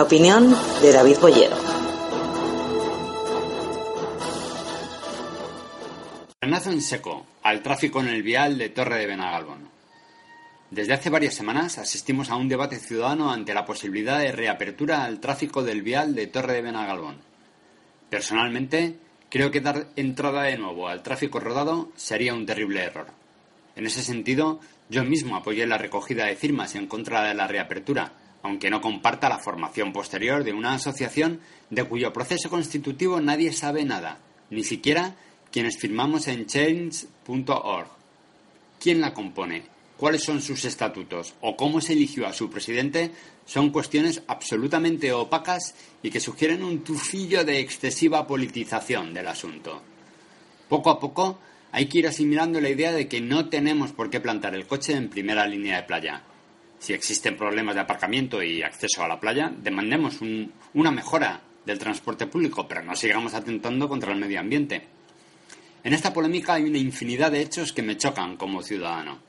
opinión de David Bollero. Frenazo en seco al tráfico en el vial de Torre de Benagalbón. Desde hace varias semanas asistimos a un debate ciudadano ante la posibilidad de reapertura al tráfico del vial de Torre de Benagalbón. Personalmente, creo que dar entrada de nuevo al tráfico rodado sería un terrible error. En ese sentido, yo mismo apoyé la recogida de firmas en contra de la reapertura, aunque no comparta la formación posterior de una asociación de cuyo proceso constitutivo nadie sabe nada, ni siquiera quienes firmamos en change.org. ¿Quién la compone? ¿Cuáles son sus estatutos? ¿O cómo se eligió a su presidente? Son cuestiones absolutamente opacas y que sugieren un tufillo de excesiva politización del asunto. Poco a poco hay que ir asimilando la idea de que no tenemos por qué plantar el coche en primera línea de playa. Si existen problemas de aparcamiento y acceso a la playa, demandemos una mejora del transporte público, pero no sigamos atentando contra el medio ambiente. En esta polémica hay una infinidad de hechos que me chocan como ciudadano.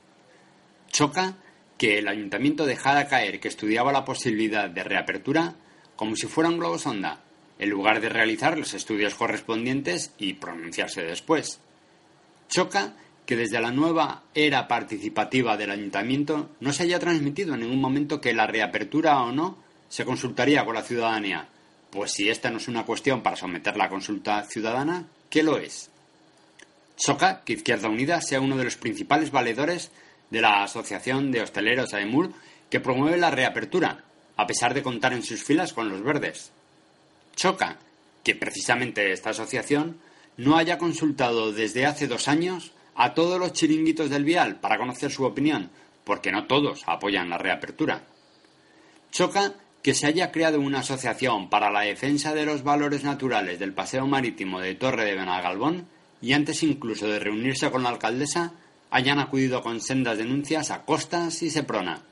Choca que el ayuntamiento dejara caer que estudiaba la posibilidad de reapertura como si fuera un globo sonda, en lugar de realizar los estudios correspondientes y pronunciarse después. Choca que desde la nueva era participativa del ayuntamiento no se haya transmitido en ningún momento que la reapertura o no se consultaría con la ciudadanía, pues si esta no es una cuestión para someter la consulta ciudadana, ¿qué lo es? Choca que Izquierda Unida sea uno de los principales valedores de la Asociación de Hosteleros AEMUR que promueve la reapertura, a pesar de contar en sus filas con los verdes. Choca que precisamente esta asociación no haya consultado desde hace dos años a todos los chiringuitos del vial para conocer su opinión, porque no todos apoyan la reapertura. Choca que se haya creado una asociación para la defensa de los valores naturales del paseo marítimo de Torre de Benagalbón y antes incluso de reunirse con la alcaldesa hayan acudido con sendas denuncias a Costas y Seprona.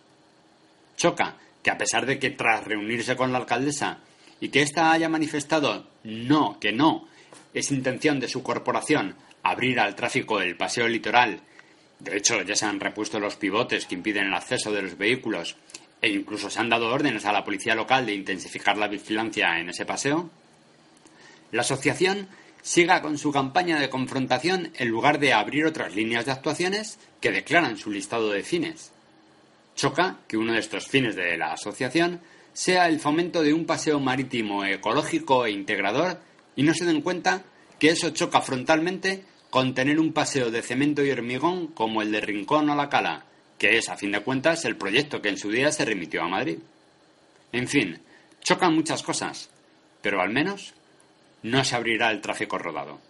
Choca que a pesar de que tras reunirse con la alcaldesa y que ésta haya manifestado no, que no, es intención de su corporación abrir al tráfico el paseo litoral. De hecho, ya se han repuesto los pivotes que impiden el acceso de los vehículos e incluso se han dado órdenes a la policía local de intensificar la vigilancia en ese paseo. La asociación siga con su campaña de confrontación en lugar de abrir otras líneas de actuaciones que declaran su listado de fines. Choca que uno de estos fines de la asociación sea el fomento de un paseo marítimo ecológico e integrador y no se den cuenta que eso choca frontalmente con tener un paseo de cemento y hormigón como el de Rincón o La Cala, que es, a fin de cuentas, el proyecto que en su día se remitió a Madrid. En fin, chocan muchas cosas, pero al menos no se abrirá el tráfico rodado.